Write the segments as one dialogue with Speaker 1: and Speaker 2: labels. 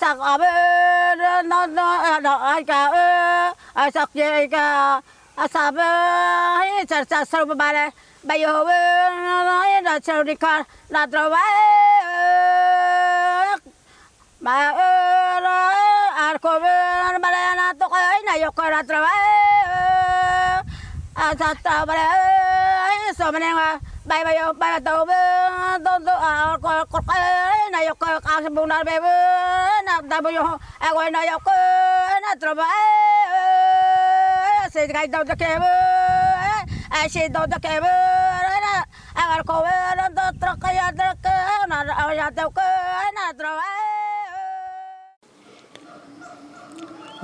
Speaker 1: sạc ở bên ờ, nó nó ờ, đỏ ai cả ờ, ai sạc gì cả. À sạc ấy sạc sạc sạc bên bà đây bây giờ nó ấy, là sạc đi con là trâu bái mà nó à cô nó bà này nó tôi ấy này yêu con là trâu bái à sạc trâu bà đây ấy sạc bên em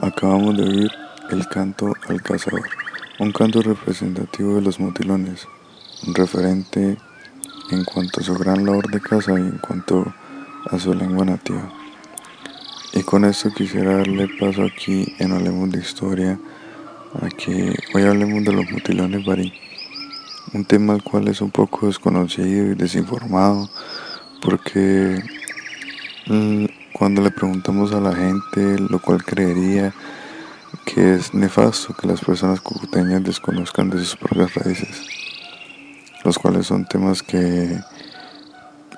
Speaker 2: Acabamos de oír el canto al cazador, un canto representativo de los motilones, referente en cuanto a su gran labor de caza y en cuanto a su lengua nativa. Y con esto quisiera darle paso aquí en Hablemos de Historia a que hoy hablemos de los motilones barí, un tema al cual es un poco desconocido y desinformado porque mm, cuando le preguntamos a la gente lo cual creería que es nefasto que las personas cucuteñas desconozcan de sus propias raíces los cuales son temas que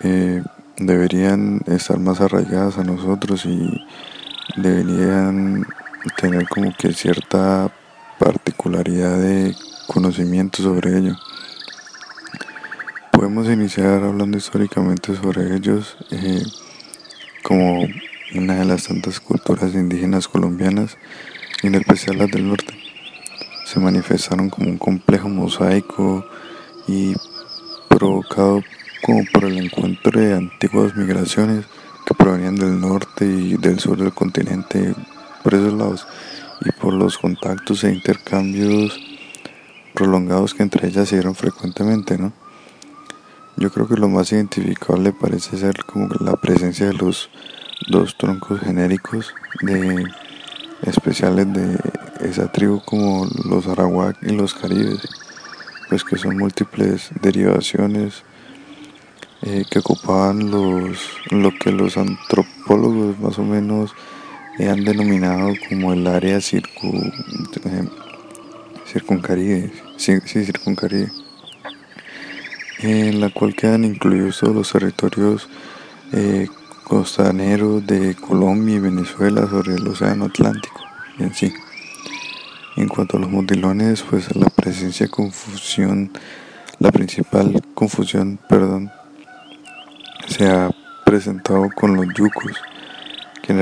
Speaker 2: eh, deberían estar más arraigadas a nosotros y deberían tener como que cierta particularidad de conocimiento sobre ello. Podemos iniciar hablando históricamente sobre ellos eh, como una de las tantas culturas indígenas colombianas y en especial las del norte. Se manifestaron como un complejo mosaico y provocado como por el encuentro de antiguas migraciones que provenían del norte y del sur del continente por esos lados y por los contactos e intercambios prolongados que entre ellas se dieron frecuentemente, ¿no? Yo creo que lo más identificable parece ser como la presencia de los dos troncos genéricos de especiales de esa tribu como los arawak y los caribes pues que son múltiples derivaciones eh, que ocupaban los, lo que los antropólogos más o menos han denominado como el área circu, eh, circuncaribe, sí, circuncaribe, en la cual quedan incluidos todos los territorios eh, costaneros de Colombia y Venezuela sobre el Océano Atlántico en sí. En cuanto a los motilones, pues la presencia confusión, la principal confusión, perdón, se ha presentado con los yucos, que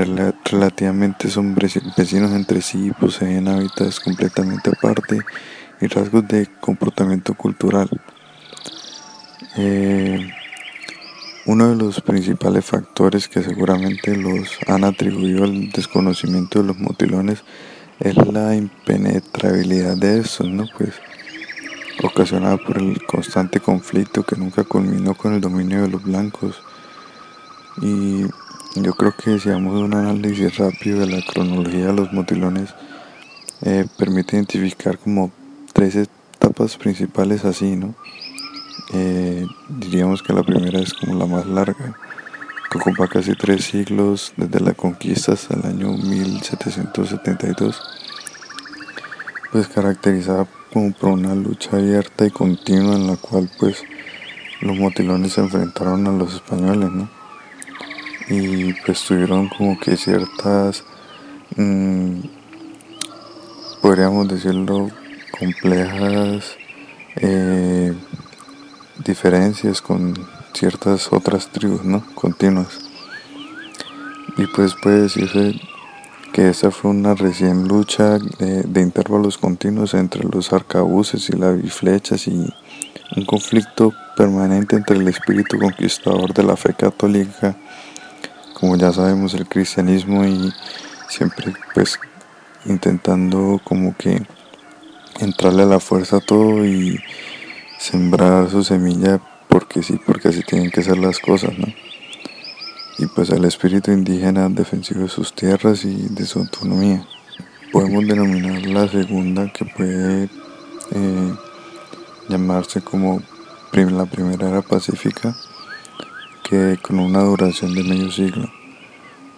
Speaker 2: relativamente son vecinos entre sí y poseen hábitats completamente aparte y rasgos de comportamiento cultural. Eh, uno de los principales factores que seguramente los han atribuido al desconocimiento de los motilones es la impenetrabilidad de estos, ¿no? Pues ocasionada por el constante conflicto que nunca culminó con el dominio de los blancos. Y yo creo que si hacemos un análisis rápido de la cronología de los motilones, eh, permite identificar como tres etapas principales así, ¿no? Eh, diríamos que la primera es como la más larga, que ocupa casi tres siglos desde la conquista hasta el año 1772, pues caracterizada como por una lucha abierta y continua en la cual pues los motilones se enfrentaron a los españoles, ¿no? Y pues tuvieron como que ciertas, mm, podríamos decirlo, complejas eh, diferencias con ciertas otras tribus, ¿no? Continuas. Y pues puede decirse que esa fue una recién lucha de, intervalos continuos entre los arcabuces y las biflechas y un conflicto permanente entre el espíritu conquistador de la fe católica, como ya sabemos el cristianismo y siempre pues intentando como que entrarle a la fuerza a todo y sembrar su semilla porque sí, porque así tienen que ser las cosas, ¿no? Y pues el espíritu indígena defensivo de sus tierras y de su autonomía. Podemos denominar la segunda que puede eh, llamarse como la primera era pacífica, que con una duración de medio siglo.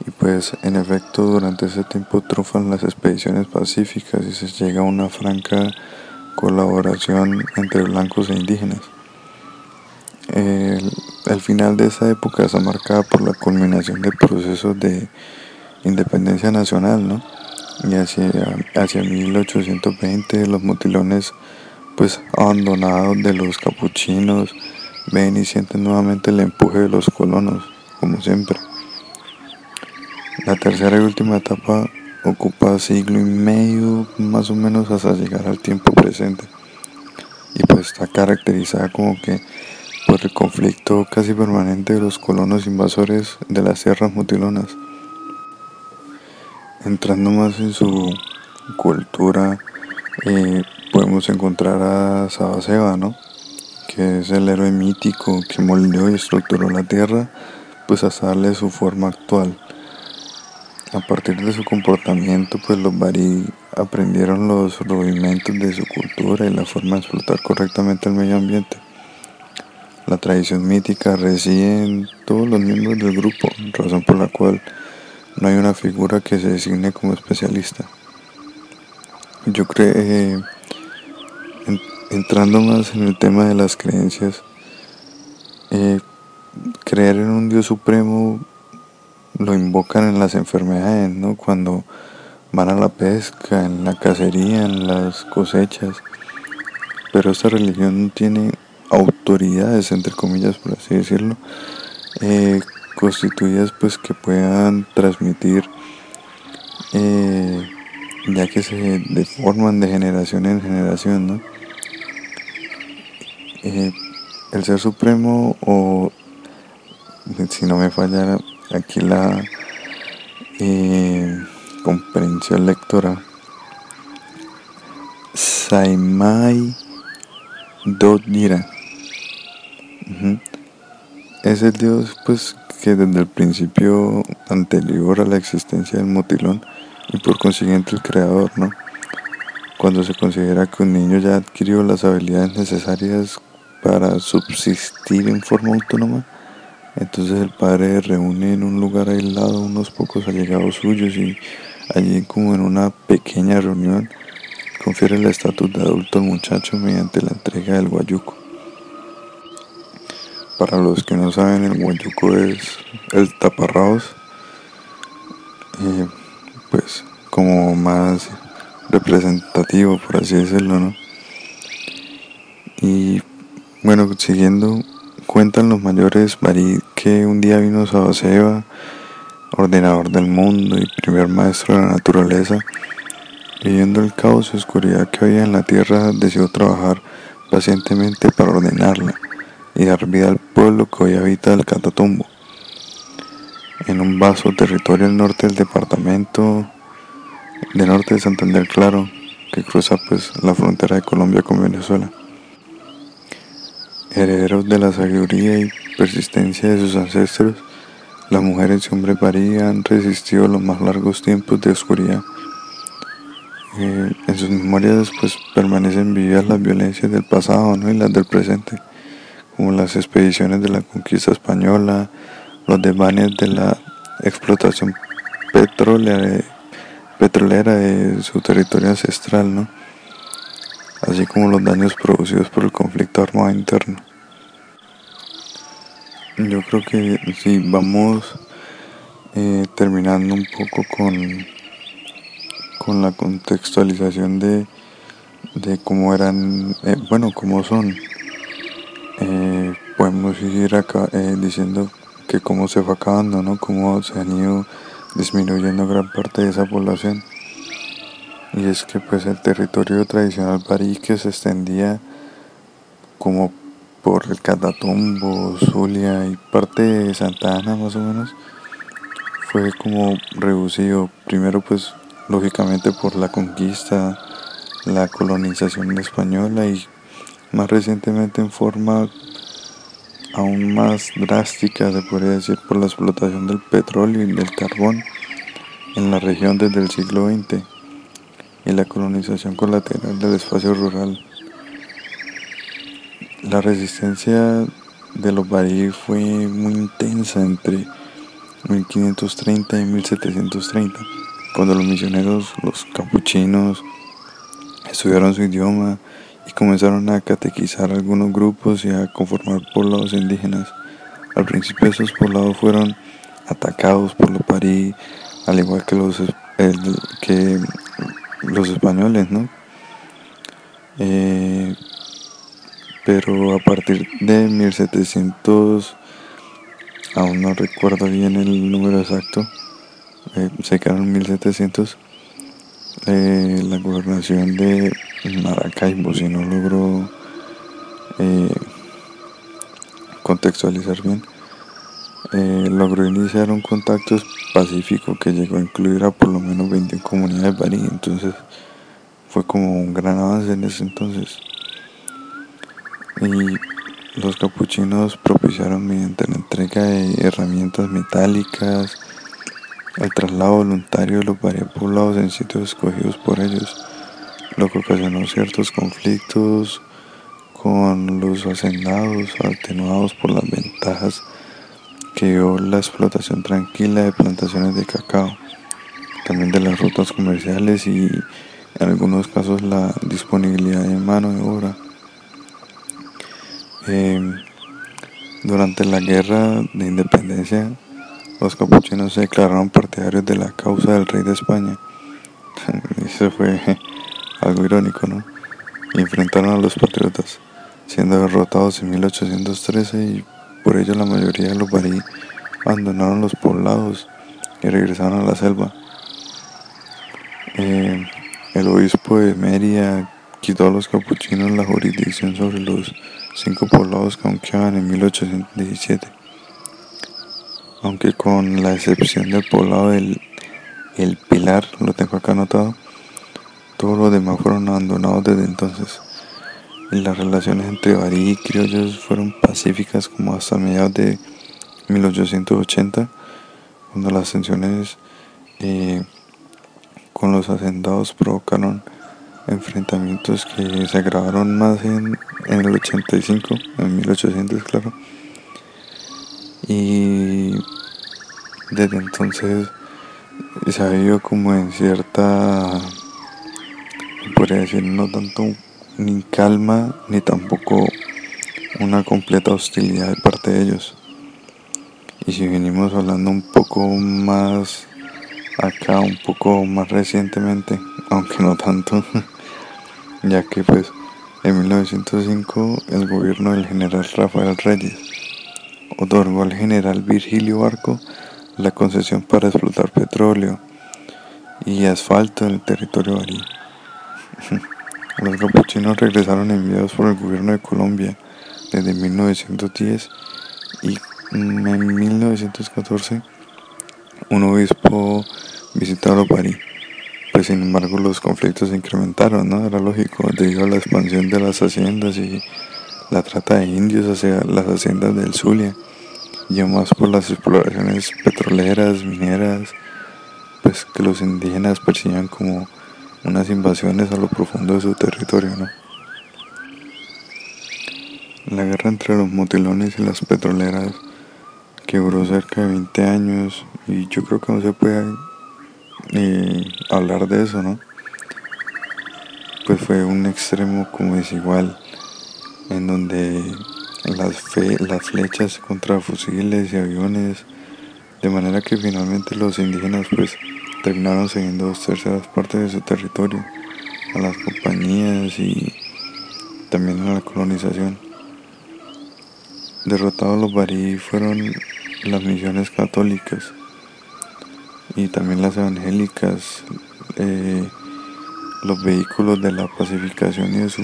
Speaker 2: Y pues en efecto durante ese tiempo trufan las expediciones pacíficas y se llega a una franca colaboración entre blancos e indígenas. El, final de esa época está marcada por la culminación de procesos de independencia nacional, ¿no? Y hacia, hacia 1820 los motilones pues abandonados de los capuchinos ven y sienten nuevamente el empuje de los colonos, como siempre. La tercera y última etapa ocupa siglo y medio más o menos hasta llegar al tiempo presente y pues está caracterizada como que por el conflicto casi permanente de los colonos invasores de las tierras motilonas. Entrando más en su cultura, eh, podemos encontrar a Sabaseba, ¿no? que es el héroe mítico que moldeó y estructuró la tierra, pues hasta darle su forma actual. A partir de su comportamiento, pues los Bari aprendieron los rudimentos de su cultura y la forma de explotar correctamente el medio ambiente. La tradición mítica reside en todos los miembros del grupo, razón por la cual no hay una figura que se designe como especialista. Yo creo, eh, entrando más en el tema de las creencias, eh, creer en un Dios supremo lo invocan en las enfermedades, ¿no? Cuando van a la pesca, en la cacería, en las cosechas. Pero esta religión tiene autoridades, entre comillas, por así decirlo, eh, constituidas pues que puedan transmitir, eh, ya que se deforman de generación en generación, ¿no? Eh, el ser supremo o si no me falla aquí la comprensión lectora Saimai Dodira es el dios pues que desde el principio anterior a la existencia del motilón y por consiguiente el creador, ¿no? Cuando se considera que un niño ya adquirió las habilidades necesarias para subsistir en forma autónoma, entonces el padre reúne en un lugar aislado unos pocos allegados suyos y allí como en una pequeña reunión confiere el estatus de adulto al muchacho mediante la entrega del guayuco. Para los que no saben, el guayuco es el taparraos, pues como más representativo, por así decirlo, ¿no? Y bueno, siguiendo, cuentan los mayores que un día vino Sabaseba, ordenador del mundo y primer maestro de la naturaleza, y viendo el caos y oscuridad que había en la tierra, decidió trabajar pacientemente para ordenarla y dar vida al pueblo que hoy habita el Catatumbo, en un vasto territorio al norte del departamento de norte de Santander, claro, que cruza pues la frontera de Colombia con Venezuela herederos de la sabiduría y persistencia de sus ancestros, las mujeres y hombres varían, han resistido los más largos tiempos de oscuridad. Eh, en sus memorias pues permanecen vivas las violencias del pasado ¿no? y las del presente, como las expediciones de la conquista española, los desvanes de la explotación petrolera, de su territorio ancestral, ¿no? así como los daños producidos por el conflicto armado interno. Yo creo que si vamos eh, terminando un poco con, con la contextualización de, de cómo eran, eh, bueno, cómo son. Eh, podemos seguir acá diciendo que cómo se fue acabando, ¿no? Cómo se han ido disminuyendo gran parte de esa población y es que pues el territorio tradicional que se extendía como por el Catatumbo, Zulia y parte de Santa Ana más o menos fue como reducido primero pues lógicamente por la conquista, la colonización española y más recientemente en forma aún más drástica se podría decir por la explotación del petróleo y del carbón en la región desde el siglo XX y la colonización colateral del espacio rural. La resistencia de los barí fue muy intensa entre 1530 y 1730, cuando los misioneros, los capuchinos, estudiaron su idioma y comenzaron a catequizar algunos grupos y a conformar poblados indígenas. Al principio esos poblados fueron atacados por los parí, al igual que los, que los españoles, ¿no? Eh, pero a partir de 1700, aún no recuerdo bien el número exacto, eh, se quedaron 1700, eh, la gobernación de Maracaibo, si no logro eh, contextualizar bien, eh, logró iniciar un contacto pacífico que llegó a incluir a por lo menos 21 comunidades barí, entonces fue como un gran avance en ese entonces. Y los capuchinos propiciaron mediante la entrega de herramientas metálicas, el traslado voluntario de los varios poblados en sitios escogidos por ellos, lo que ocasionó ciertos conflictos con los hacendados, atenuados por las ventajas que dio la explotación tranquila de plantaciones de cacao, también de las rutas comerciales y en algunos casos la disponibilidad de mano de obra. Eh, durante la guerra de independencia, los capuchinos se declararon partidarios de la causa del rey de España. Eso fue algo irónico, ¿no? Y enfrentaron a los patriotas, siendo derrotados en 1813 y por ello la mayoría de los barí abandonaron los poblados y regresaron a la selva. Eh, el obispo de Mérida quitó a los capuchinos la jurisdicción sobre los cinco poblados que aún quedaban en 1817 aunque con la excepción del poblado del el Pilar, lo tengo acá anotado, todos los demás fueron abandonados desde entonces. Y las relaciones entre barí y criollos fueron pacíficas como hasta mediados de 1880, cuando las tensiones eh, con los hacendados provocaron enfrentamientos que se agravaron más en, en el 85, en 1800 claro. Y desde entonces se ha vivido como en cierta, podría decir, no tanto ni calma ni tampoco una completa hostilidad de parte de ellos. Y si venimos hablando un poco más acá, un poco más recientemente, aunque no tanto, ya que pues en 1905 el gobierno del general Rafael Reyes otorgó al general Virgilio Barco la concesión para explotar petróleo y asfalto en el territorio barí. Los capuchinos regresaron enviados por el gobierno de Colombia desde 1910 y en 1914 un obispo visitó a Barí. Pues sin embargo los conflictos se incrementaron, ¿no? Era lógico, debido a la expansión de las haciendas y la trata de indios hacia las haciendas del Zulia y más por las exploraciones petroleras, mineras, pues que los indígenas percibían como unas invasiones a lo profundo de su territorio, ¿no? La guerra entre los motilones y las petroleras que duró cerca de 20 años y yo creo que no se puede eh, hablar de eso, ¿no? Pues fue un extremo como desigual en donde las, las flechas contra fusiles y aviones, de manera que finalmente los indígenas pues terminaron cediendo dos terceras partes de su territorio a las compañías y también a la colonización. Derrotados los barí fueron las misiones católicas y también las evangélicas. Eh, los vehículos de la pacificación y de su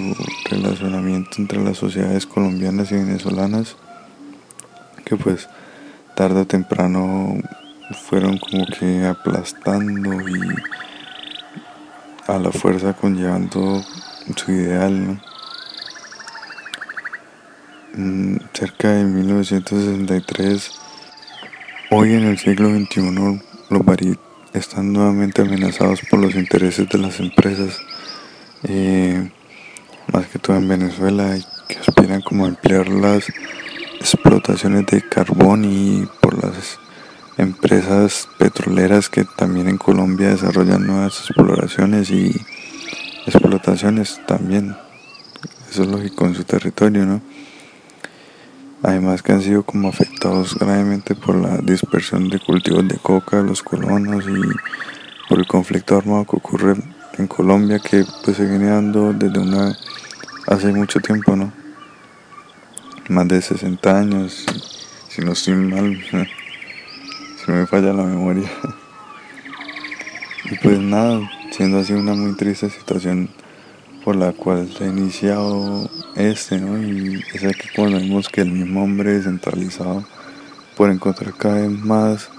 Speaker 2: relacionamiento entre las sociedades colombianas y venezolanas, que pues tarde o temprano fueron como que aplastando y a la fuerza conllevando su ideal, mm, cerca de 1963, hoy en el siglo XXI, los barit están nuevamente amenazados por los intereses de las empresas, eh, más que todo en Venezuela, que aspiran como a ampliar las explotaciones de carbón y por las empresas petroleras que también en Colombia desarrollan nuevas exploraciones y explotaciones también. Eso es lógico en su territorio, ¿no? Además que han sido como afectados gravemente por la dispersión de cultivos de coca, los colonos y por el conflicto armado que ocurre en Colombia que pues se viene dando desde una hace mucho tiempo, ¿no? Más de 60 años, si no estoy mal, si me falla la memoria. Y pues nada, siendo así una muy triste situación por la cual se ha iniciado este, ¿no? Y es aquí cuando vemos que el mismo hombre descentralizado, por encontrar cada vez más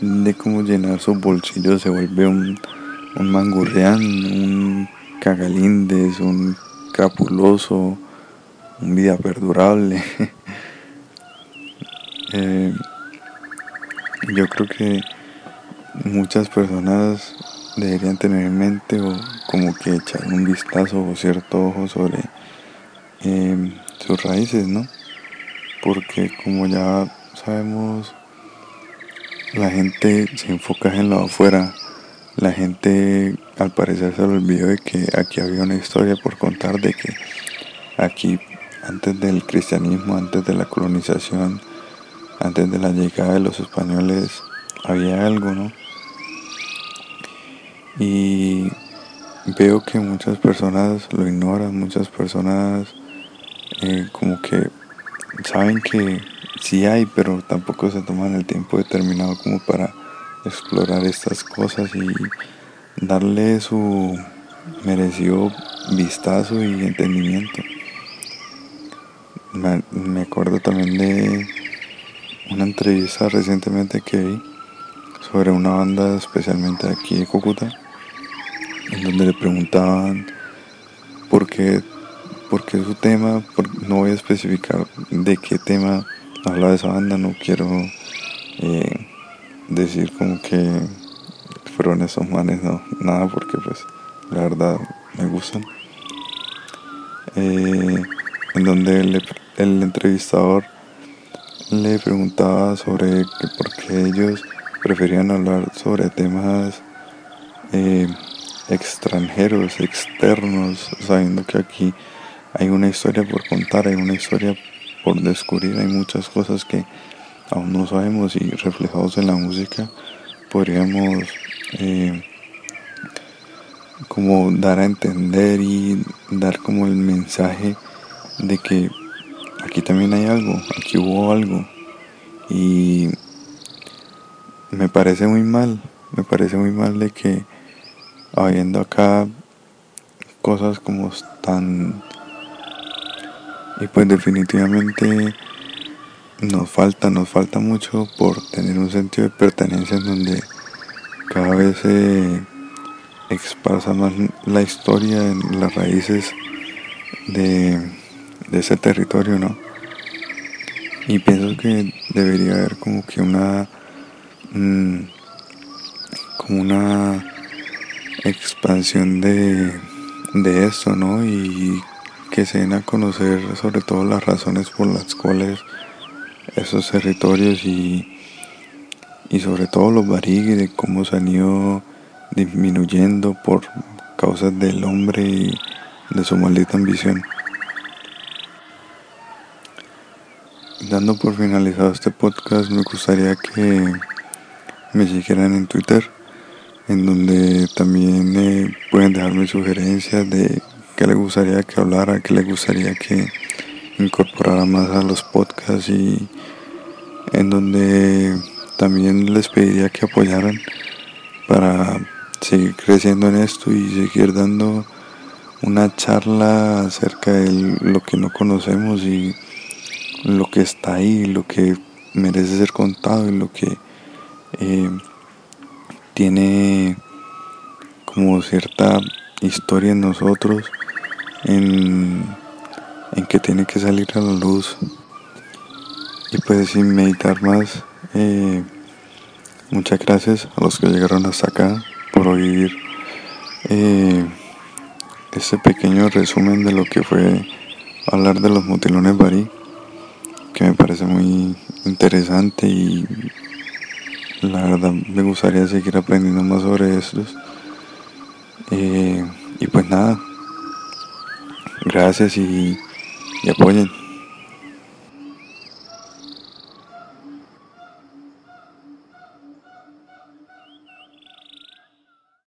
Speaker 2: de cómo llenar sus bolsillos, se vuelve un, un un cagalindes, un capuloso, un vida perdurable. Eh, yo creo que muchas personas deberían tener en mente o como que echar un vistazo o cierto ojo sobre em, sus raíces, ¿no? Porque como ya sabemos, la gente se enfoca en lo afuera. La gente al parecer se le olvidó de que aquí había una historia por contar de que aquí antes del cristianismo, antes de la colonización, antes de la llegada de los españoles, había algo, ¿no? Y veo que muchas personas lo ignoran, muchas personas eh, como que saben que sí hay, pero tampoco se toman el tiempo determinado como para explorar estas cosas y darle su merecido vistazo y entendimiento. Me, me acuerdo también de una entrevista recientemente que vi sobre una banda especialmente aquí de Cúcuta en donde le preguntaban por qué, por qué su tema, no voy a especificar de qué tema habla esa banda, no quiero eh, decir como que fueron esos manes, no, nada, porque pues la verdad me gustan. Eh, en donde el entrevistador le preguntaba sobre que por qué ellos preferían hablar sobre temas eh, extranjeros, externos, sabiendo que aquí hay una historia por contar, hay una historia por descubrir, hay muchas cosas que aún no sabemos y reflejados en la música podríamos eh, como dar a entender y dar como el mensaje de que aquí también hay algo, aquí hubo algo. Y me parece muy mal, me parece muy mal de que habiendo acá cosas como tan y pues definitivamente nos falta, nos falta mucho por tener un sentido de pertenencia en donde cada vez se esparza más la historia en las raíces de, ese territorio, ¿no? Y pienso que debería haber como que una mm, como una expansión de, de esto, ¿no? Y que se den a conocer sobre todo las razones por las cuales esos territorios y, y sobre todo los barigues de cómo se han ido disminuyendo por causas del hombre y de su maldita ambición. Dando por finalizado este podcast, me gustaría que me siguieran en Twitter en donde también eh, pueden dejarme sugerencias de qué les gustaría que hablara, qué les gustaría que incorporara más a los podcasts y en donde también les pediría que apoyaran para seguir creciendo en esto y seguir dando una charla acerca de lo que no conocemos y lo que está ahí, lo que merece ser contado y lo que eh, tiene como cierta historia en nosotros, en, que tiene que salir a la luz. Y pues sin meditar más, eh, muchas gracias a los que llegaron hasta acá por oír eh, este pequeño resumen de lo que fue hablar de los motilones Barí, que me parece muy interesante y la verdad me gustaría seguir aprendiendo más sobre estos. Eh, y pues nada, gracias y, y apoyen.